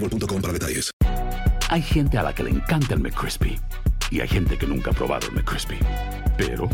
boostmobile.com para detalles. Hay gente a la que le encanta el McCrispy y hay gente que nunca ha probado el McCrispy. Pero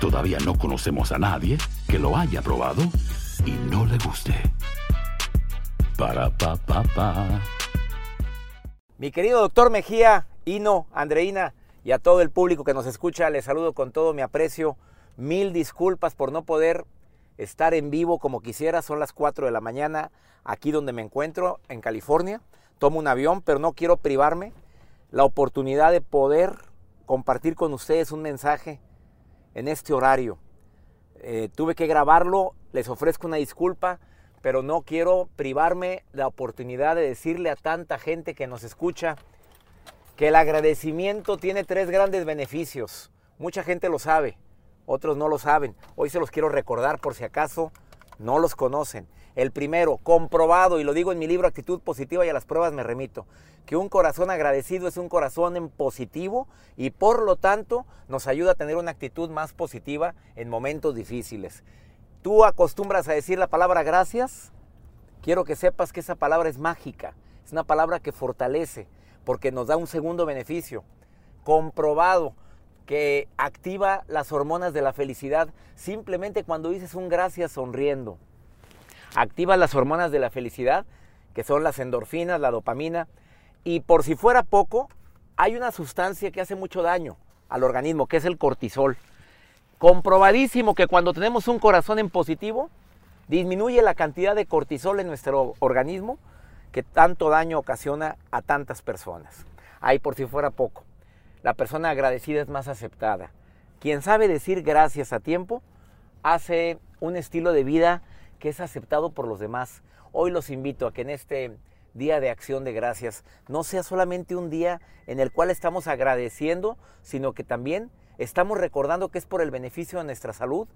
todavía no conocemos a nadie que lo haya probado y no le guste. Para pa pa pa. Mi querido doctor Mejía, Ino, Andreina y a todo el público que nos escucha, les saludo con todo mi aprecio. Mil disculpas por no poder estar en vivo como quisiera. Son las 4 de la mañana aquí donde me encuentro, en California. Tomo un avión, pero no quiero privarme la oportunidad de poder compartir con ustedes un mensaje en este horario. Eh, tuve que grabarlo, les ofrezco una disculpa, pero no quiero privarme la oportunidad de decirle a tanta gente que nos escucha que el agradecimiento tiene tres grandes beneficios. Mucha gente lo sabe, otros no lo saben. Hoy se los quiero recordar por si acaso no los conocen. El primero, comprobado, y lo digo en mi libro Actitud Positiva y a las pruebas me remito, que un corazón agradecido es un corazón en positivo y por lo tanto nos ayuda a tener una actitud más positiva en momentos difíciles. Tú acostumbras a decir la palabra gracias, quiero que sepas que esa palabra es mágica, es una palabra que fortalece porque nos da un segundo beneficio, comprobado que activa las hormonas de la felicidad simplemente cuando dices un gracias sonriendo. Activa las hormonas de la felicidad, que son las endorfinas, la dopamina, y por si fuera poco, hay una sustancia que hace mucho daño al organismo, que es el cortisol. Comprobadísimo que cuando tenemos un corazón en positivo, disminuye la cantidad de cortisol en nuestro organismo que tanto daño ocasiona a tantas personas. Ahí por si fuera poco. La persona agradecida es más aceptada. Quien sabe decir gracias a tiempo hace un estilo de vida que es aceptado por los demás. Hoy los invito a que en este día de acción de gracias no sea solamente un día en el cual estamos agradeciendo, sino que también estamos recordando que es por el beneficio de nuestra salud,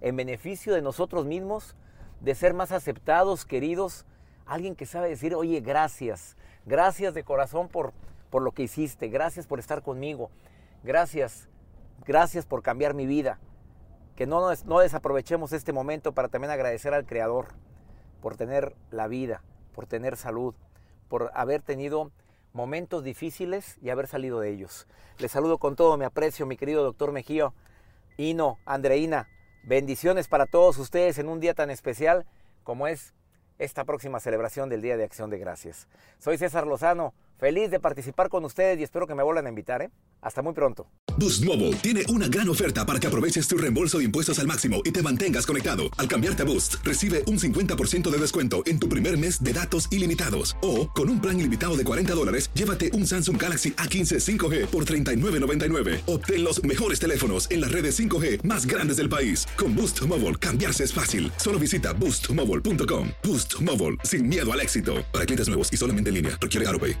en beneficio de nosotros mismos, de ser más aceptados, queridos, alguien que sabe decir, oye, gracias, gracias de corazón por, por lo que hiciste, gracias por estar conmigo, gracias, gracias por cambiar mi vida. Que no, no desaprovechemos este momento para también agradecer al Creador por tener la vida, por tener salud, por haber tenido momentos difíciles y haber salido de ellos. Les saludo con todo mi aprecio, mi querido doctor Mejío, Ino, Andreina. Bendiciones para todos ustedes en un día tan especial como es esta próxima celebración del Día de Acción de Gracias. Soy César Lozano, feliz de participar con ustedes y espero que me vuelvan a invitar. ¿eh? Hasta muy pronto. Boost Mobile tiene una gran oferta para que aproveches tu reembolso de impuestos al máximo y te mantengas conectado. Al cambiarte a Boost, recibe un 50% de descuento en tu primer mes de datos ilimitados. O, con un plan ilimitado de 40 dólares, llévate un Samsung Galaxy A15 5G por $39.99. Obtén los mejores teléfonos en las redes 5G más grandes del país. Con Boost Mobile, cambiarse es fácil. Solo visita boostmobile.com. Boost Mobile, sin miedo al éxito. Para clientes nuevos y solamente en línea, requiere AroPay.